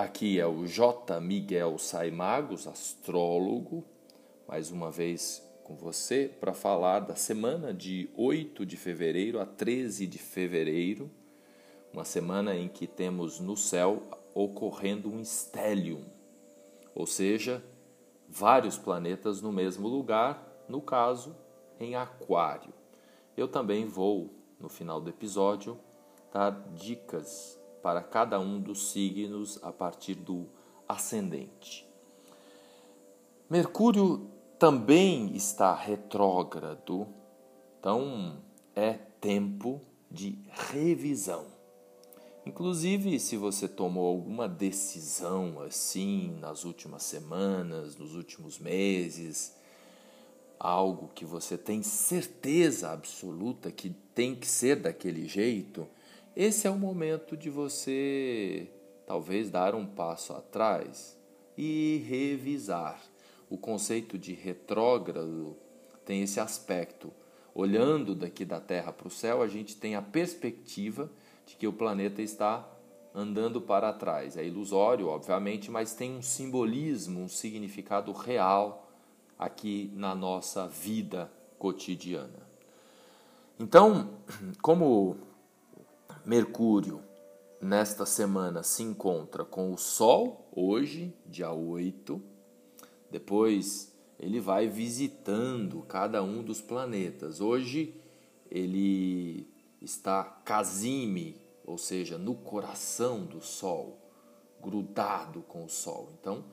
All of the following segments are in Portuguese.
Aqui é o J. Miguel Saimagos, astrólogo, mais uma vez com você para falar da semana de 8 de fevereiro a 13 de fevereiro, uma semana em que temos no céu ocorrendo um stellium, ou seja, vários planetas no mesmo lugar, no caso, em Aquário. Eu também vou, no final do episódio, dar dicas para cada um dos signos a partir do ascendente. Mercúrio também está retrógrado, então é tempo de revisão. Inclusive, se você tomou alguma decisão assim nas últimas semanas, nos últimos meses, algo que você tem certeza absoluta que tem que ser daquele jeito, esse é o momento de você talvez dar um passo atrás e revisar. O conceito de retrógrado tem esse aspecto. Olhando daqui da Terra para o céu, a gente tem a perspectiva de que o planeta está andando para trás. É ilusório, obviamente, mas tem um simbolismo, um significado real aqui na nossa vida cotidiana. Então, como Mercúrio, nesta semana, se encontra com o Sol, hoje, dia 8. Depois ele vai visitando cada um dos planetas. Hoje ele está casime, ou seja, no coração do Sol, grudado com o Sol. Então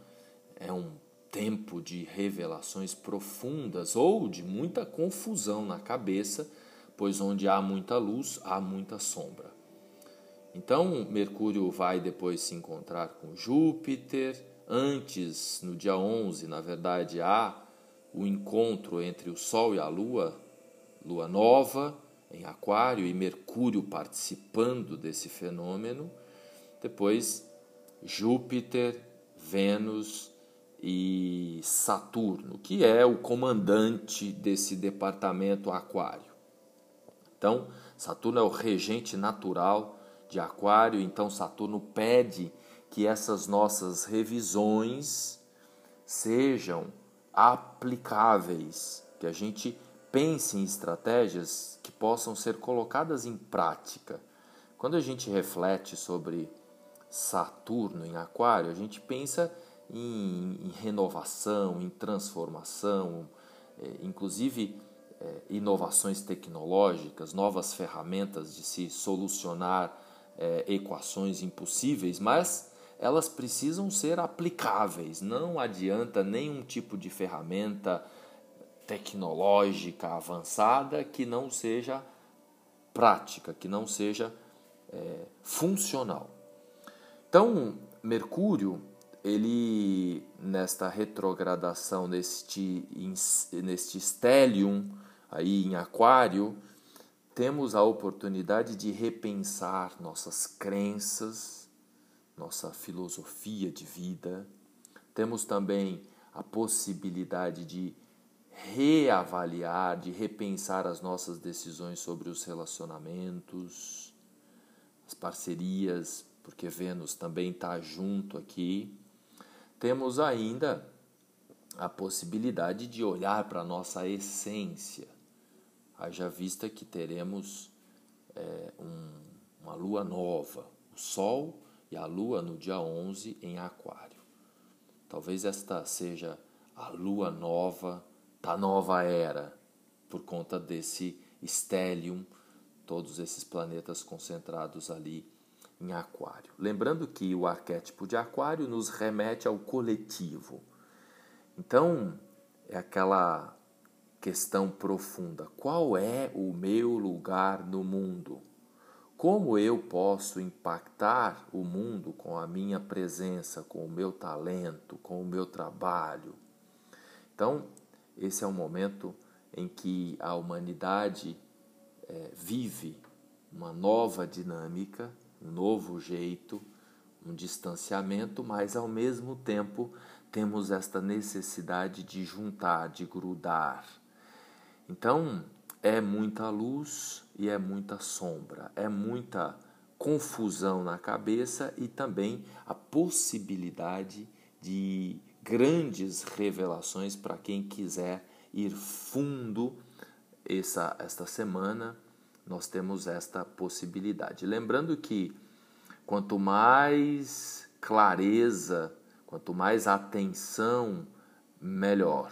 é um tempo de revelações profundas ou de muita confusão na cabeça, pois onde há muita luz, há muita sombra. Então, Mercúrio vai depois se encontrar com Júpiter. Antes, no dia 11, na verdade, há o encontro entre o Sol e a Lua, Lua nova em Aquário e Mercúrio participando desse fenômeno. Depois, Júpiter, Vênus e Saturno, que é o comandante desse departamento Aquário. Então, Saturno é o regente natural de Aquário, então Saturno pede que essas nossas revisões sejam aplicáveis, que a gente pense em estratégias que possam ser colocadas em prática. Quando a gente reflete sobre Saturno em Aquário, a gente pensa em, em renovação, em transformação, é, inclusive é, inovações tecnológicas, novas ferramentas de se solucionar é, equações impossíveis, mas elas precisam ser aplicáveis. Não adianta nenhum tipo de ferramenta tecnológica avançada que não seja prática, que não seja é, funcional. Então, Mercúrio, ele nesta retrogradação neste neste stellium aí em Aquário, temos a oportunidade de repensar nossas crenças, nossa filosofia de vida. Temos também a possibilidade de reavaliar, de repensar as nossas decisões sobre os relacionamentos, as parcerias, porque Vênus também está junto aqui. Temos ainda a possibilidade de olhar para a nossa essência haja vista que teremos é, um, uma lua nova, o Sol e a Lua no dia 11 em Aquário. Talvez esta seja a lua nova da nova era, por conta desse stellium, todos esses planetas concentrados ali em Aquário. Lembrando que o arquétipo de Aquário nos remete ao coletivo. Então, é aquela questão profunda: qual é o meu lugar no mundo? Como eu posso impactar o mundo com a minha presença, com o meu talento, com o meu trabalho? Então, esse é um momento em que a humanidade é, vive uma nova dinâmica, um novo jeito, um distanciamento, mas ao mesmo tempo temos esta necessidade de juntar, de grudar então, é muita luz e é muita sombra, é muita confusão na cabeça e também a possibilidade de grandes revelações para quem quiser ir fundo essa, esta semana. Nós temos esta possibilidade. Lembrando que quanto mais clareza, quanto mais atenção, melhor,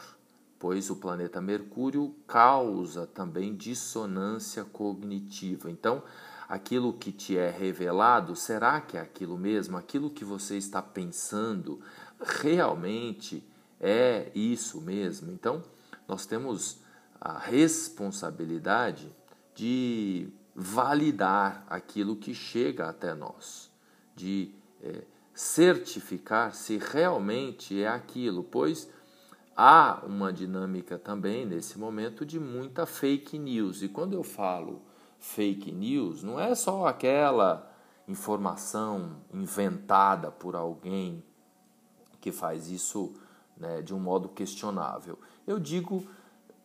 pois o planeta Mercúrio causa também dissonância cognitiva. Então, aquilo que te é revelado, será que é aquilo mesmo? Aquilo que você está pensando realmente é isso mesmo? Então, nós temos a responsabilidade de validar aquilo que chega até nós, de é, certificar se realmente é aquilo, pois há uma dinâmica também nesse momento de muita fake news. E quando eu falo fake news, não é só aquela informação inventada por alguém que faz isso né, de um modo questionável. Eu digo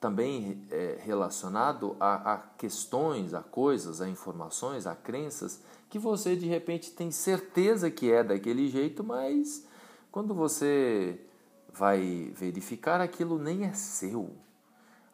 também é, relacionado a, a questões, a coisas, a informações, a crenças que você de repente tem certeza que é daquele jeito, mas quando você vai verificar aquilo nem é seu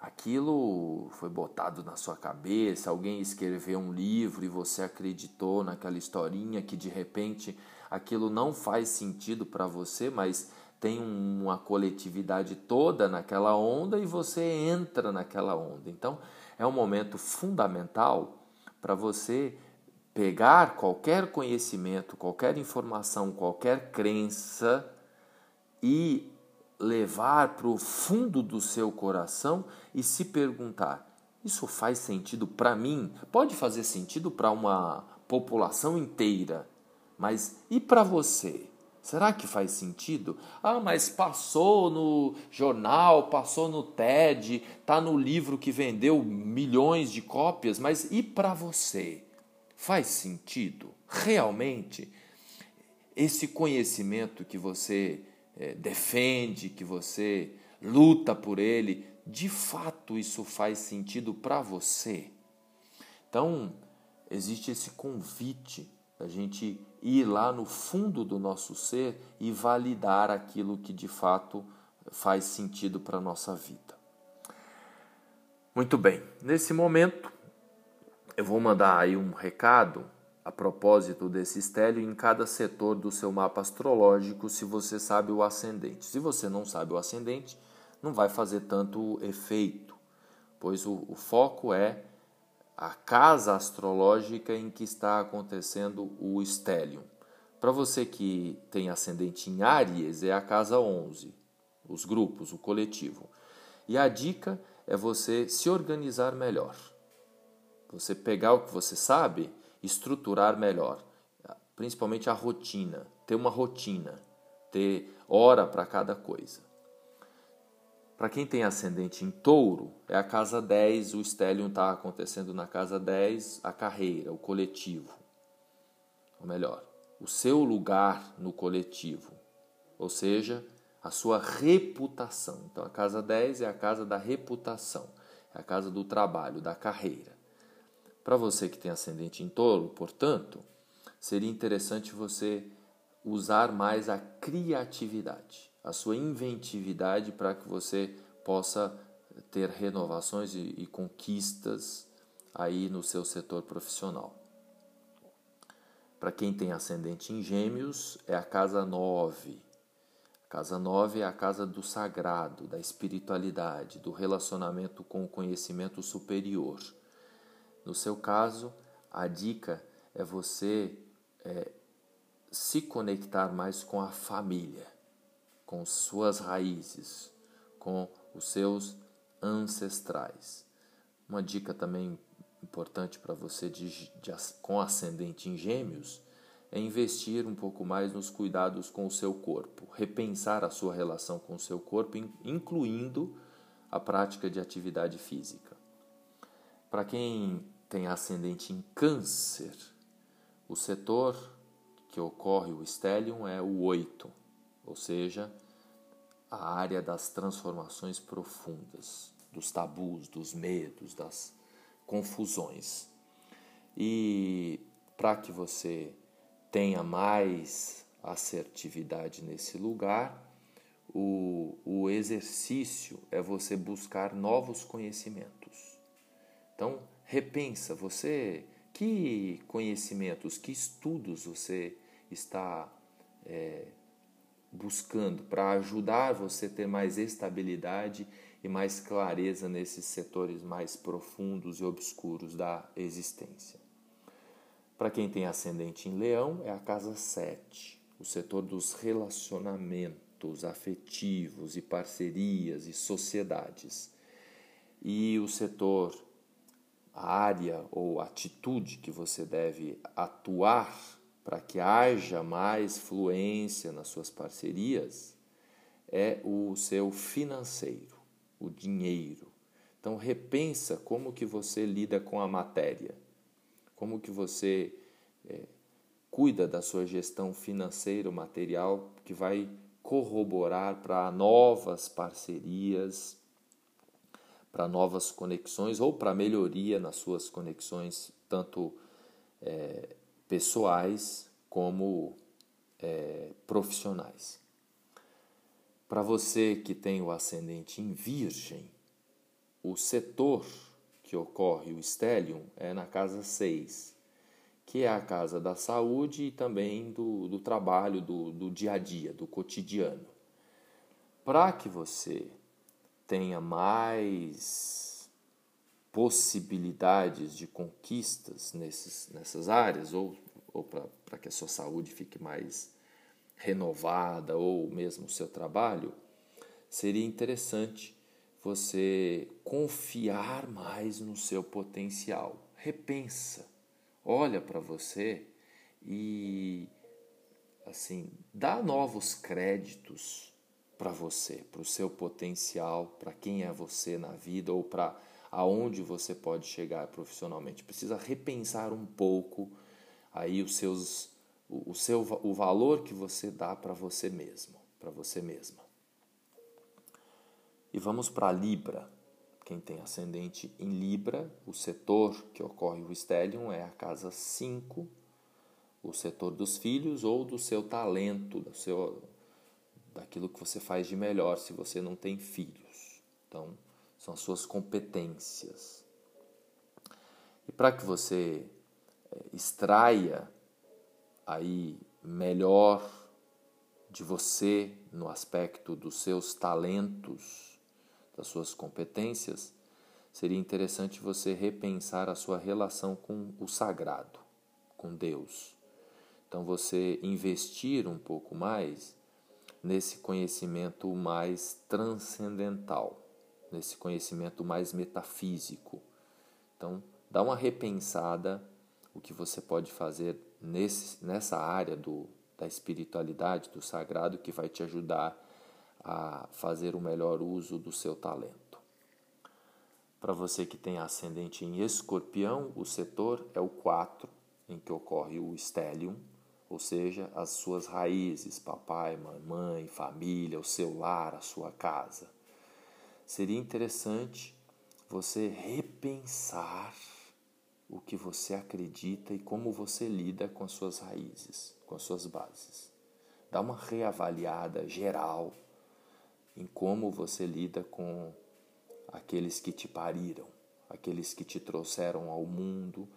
aquilo foi botado na sua cabeça, alguém escreveu um livro e você acreditou naquela historinha que de repente aquilo não faz sentido para você, mas tem uma coletividade toda naquela onda e você entra naquela onda. Então, é um momento fundamental para você pegar qualquer conhecimento, qualquer informação, qualquer crença e levar para o fundo do seu coração e se perguntar: isso faz sentido para mim? Pode fazer sentido para uma população inteira, mas e para você? Será que faz sentido? Ah, mas passou no jornal, passou no TED, tá no livro que vendeu milhões de cópias, mas e para você? Faz sentido? Realmente? Esse conhecimento que você é, defende, que você luta por ele, de fato isso faz sentido para você? Então, existe esse convite da gente ir lá no fundo do nosso ser e validar aquilo que de fato faz sentido para a nossa vida. Muito bem, nesse momento eu vou mandar aí um recado a propósito desse estélio em cada setor do seu mapa astrológico, se você sabe o ascendente. Se você não sabe o ascendente, não vai fazer tanto efeito, pois o, o foco é a casa astrológica em que está acontecendo o estélio. Para você que tem ascendente em Áries, é a casa 11, os grupos, o coletivo. E a dica é você se organizar melhor. Você pegar o que você sabe estruturar melhor, principalmente a rotina, ter uma rotina, ter hora para cada coisa. Para quem tem ascendente em touro, é a casa 10, o stellium está acontecendo na casa 10, a carreira, o coletivo. Ou melhor, o seu lugar no coletivo, ou seja, a sua reputação. Então a casa 10 é a casa da reputação, é a casa do trabalho, da carreira. Para você que tem ascendente em touro, portanto, seria interessante você usar mais a criatividade, a sua inventividade para que você possa ter renovações e, e conquistas aí no seu setor profissional. Para quem tem ascendente em Gêmeos, é a casa 9. A casa 9 é a casa do sagrado, da espiritualidade, do relacionamento com o conhecimento superior. No seu caso, a dica é você é, se conectar mais com a família, com suas raízes, com os seus ancestrais. Uma dica também importante para você de, de, com ascendente em gêmeos é investir um pouco mais nos cuidados com o seu corpo, repensar a sua relação com o seu corpo, incluindo a prática de atividade física. Para quem tem ascendente em Câncer, o setor que ocorre o stellium é o 8, ou seja, a área das transformações profundas, dos tabus, dos medos, das confusões. E para que você tenha mais assertividade nesse lugar, o, o exercício é você buscar novos conhecimentos. Então, repensa, você que conhecimentos, que estudos você está é, buscando para ajudar você a ter mais estabilidade e mais clareza nesses setores mais profundos e obscuros da existência. Para quem tem ascendente em leão, é a casa 7, o setor dos relacionamentos afetivos e parcerias e sociedades. E o setor, a área ou atitude que você deve atuar para que haja mais fluência nas suas parcerias é o seu financeiro, o dinheiro. Então repensa como que você lida com a matéria como que você é, cuida da sua gestão financeira, material, que vai corroborar para novas parcerias, para novas conexões ou para melhoria nas suas conexões, tanto é, pessoais como é, profissionais. Para você que tem o ascendente em Virgem, o setor que ocorre o stellium é na casa 6, que é a casa da saúde e também do, do trabalho, do, do dia a dia, do cotidiano. Para que você tenha mais possibilidades de conquistas nesses, nessas áreas, ou, ou para que a sua saúde fique mais renovada, ou mesmo o seu trabalho, seria interessante você confiar mais no seu potencial. Repensa, olha para você e assim, dá novos créditos para você, para o seu potencial, para quem é você na vida ou para aonde você pode chegar profissionalmente. Precisa repensar um pouco aí os seus o, seu o valor que você dá para você mesmo, para você mesma. E vamos para Libra. Quem tem ascendente em Libra, o setor que ocorre o stellium é a casa 5, o setor dos filhos ou do seu talento, do seu, daquilo que você faz de melhor se você não tem filhos. Então, são as suas competências. E para que você eh, extraia aí melhor de você no aspecto dos seus talentos, das suas competências, seria interessante você repensar a sua relação com o sagrado, com Deus. Então, você investir um pouco mais nesse conhecimento mais transcendental, nesse conhecimento mais metafísico. Então, dá uma repensada o que você pode fazer nesse, nessa área do, da espiritualidade, do sagrado, que vai te ajudar a fazer o melhor uso do seu talento. Para você que tem ascendente em escorpião, o setor é o 4, em que ocorre o stellium, ou seja, as suas raízes, papai, mamãe, família, o seu lar, a sua casa. Seria interessante você repensar o que você acredita e como você lida com as suas raízes, com as suas bases. Dá uma reavaliada geral em como você lida com aqueles que te pariram, aqueles que te trouxeram ao mundo.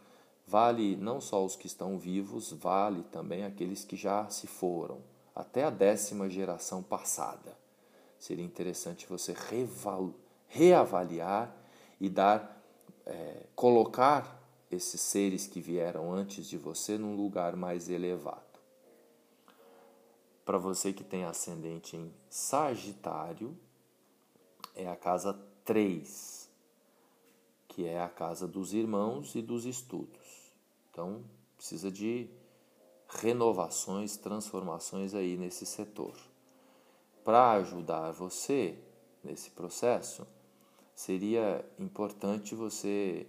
Vale não só os que estão vivos, vale também aqueles que já se foram, até a décima geração passada. Seria interessante você reavaliar e dar, é, colocar esses seres que vieram antes de você num lugar mais elevado. Para você que tem ascendente em Sagitário, é a casa 3, que é a casa dos irmãos e dos estudos. Então, precisa de renovações, transformações aí nesse setor. Para ajudar você nesse processo, seria importante você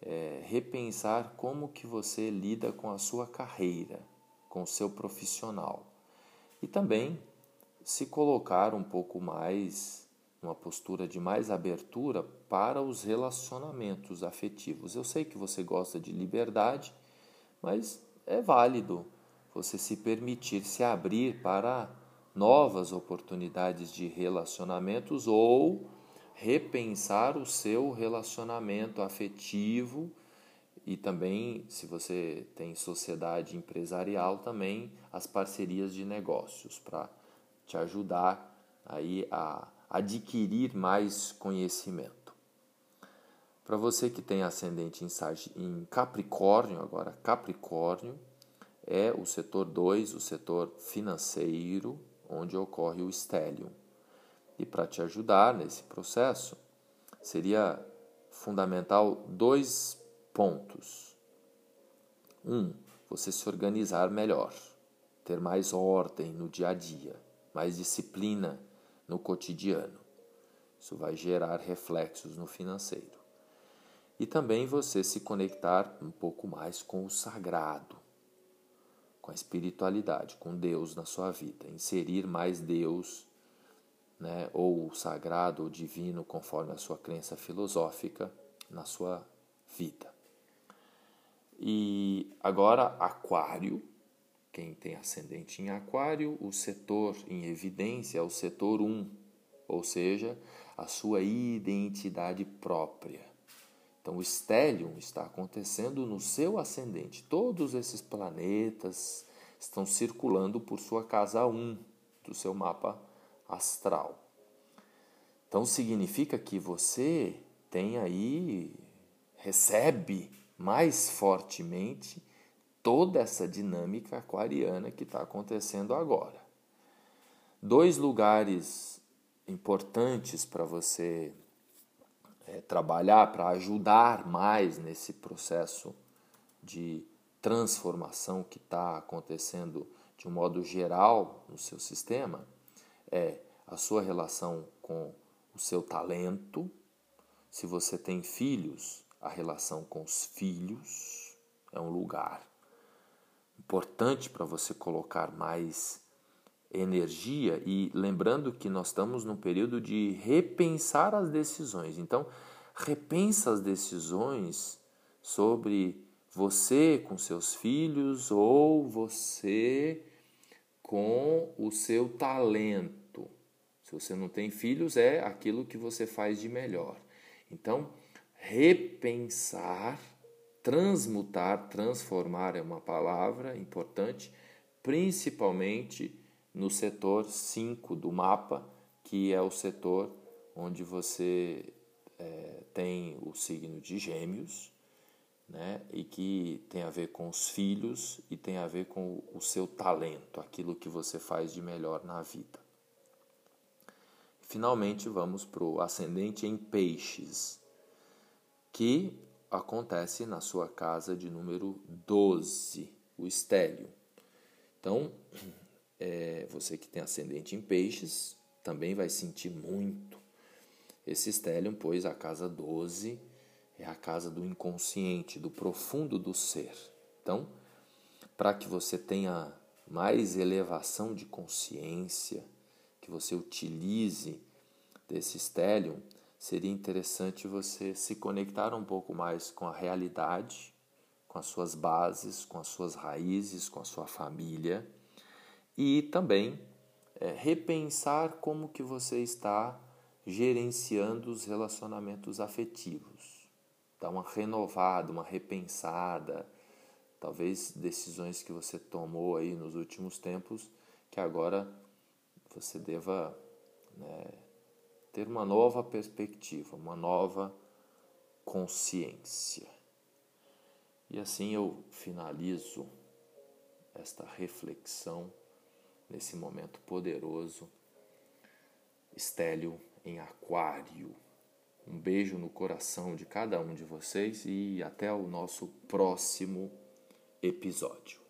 é, repensar como que você lida com a sua carreira, com o seu profissional e também se colocar um pouco mais, uma postura de mais abertura para os relacionamentos afetivos. Eu sei que você gosta de liberdade, mas é válido você se permitir se abrir para novas oportunidades de relacionamentos ou repensar o seu relacionamento afetivo e também, se você tem sociedade empresarial, também as parcerias de negócios para te ajudar aí a adquirir mais conhecimento. Para você que tem ascendente em Capricórnio, agora Capricórnio é o setor 2, o setor financeiro, onde ocorre o estélio. E para te ajudar nesse processo, seria fundamental dois pontos. Um, você se organizar melhor, ter mais ordem no dia a dia, mais disciplina no cotidiano. Isso vai gerar reflexos no financeiro. E também você se conectar um pouco mais com o sagrado, com a espiritualidade, com Deus na sua vida, inserir mais Deus né, ou sagrado ou divino, conforme a sua crença filosófica, na sua vida. E agora, Aquário, quem tem ascendente em Aquário, o setor em evidência é o setor 1, ou seja, a sua identidade própria. Então, o Stellium está acontecendo no seu ascendente. Todos esses planetas estão circulando por sua casa 1 do seu mapa astral. Então significa que você tem aí, recebe mais fortemente toda essa dinâmica aquariana que está acontecendo agora. Dois lugares importantes para você é, trabalhar, para ajudar mais nesse processo de transformação que está acontecendo de um modo geral no seu sistema é a sua relação com o seu talento. Se você tem filhos, a relação com os filhos é um lugar importante para você colocar mais energia e lembrando que nós estamos num período de repensar as decisões. Então, repensa as decisões sobre você com seus filhos ou você com o seu talento. Se você não tem filhos, é aquilo que você faz de melhor. Então, repensar, transmutar, transformar é uma palavra importante, principalmente no setor 5 do mapa, que é o setor onde você é, tem o signo de Gêmeos né? e que tem a ver com os filhos e tem a ver com o seu talento, aquilo que você faz de melhor na vida. Finalmente, vamos para o ascendente em peixes, que acontece na sua casa de número 12, o estélio. Então, é, você que tem ascendente em peixes também vai sentir muito esse estélio, pois a casa 12 é a casa do inconsciente, do profundo do ser. Então, para que você tenha mais elevação de consciência, que você utilize desse stellium, seria interessante você se conectar um pouco mais com a realidade, com as suas bases, com as suas raízes, com a sua família. E também é, repensar como que você está gerenciando os relacionamentos afetivos. Dar uma renovada, uma repensada, talvez decisões que você tomou aí nos últimos tempos que agora você deva né, ter uma nova perspectiva, uma nova consciência. E assim eu finalizo esta reflexão nesse momento poderoso. Estélio em Aquário. Um beijo no coração de cada um de vocês e até o nosso próximo episódio.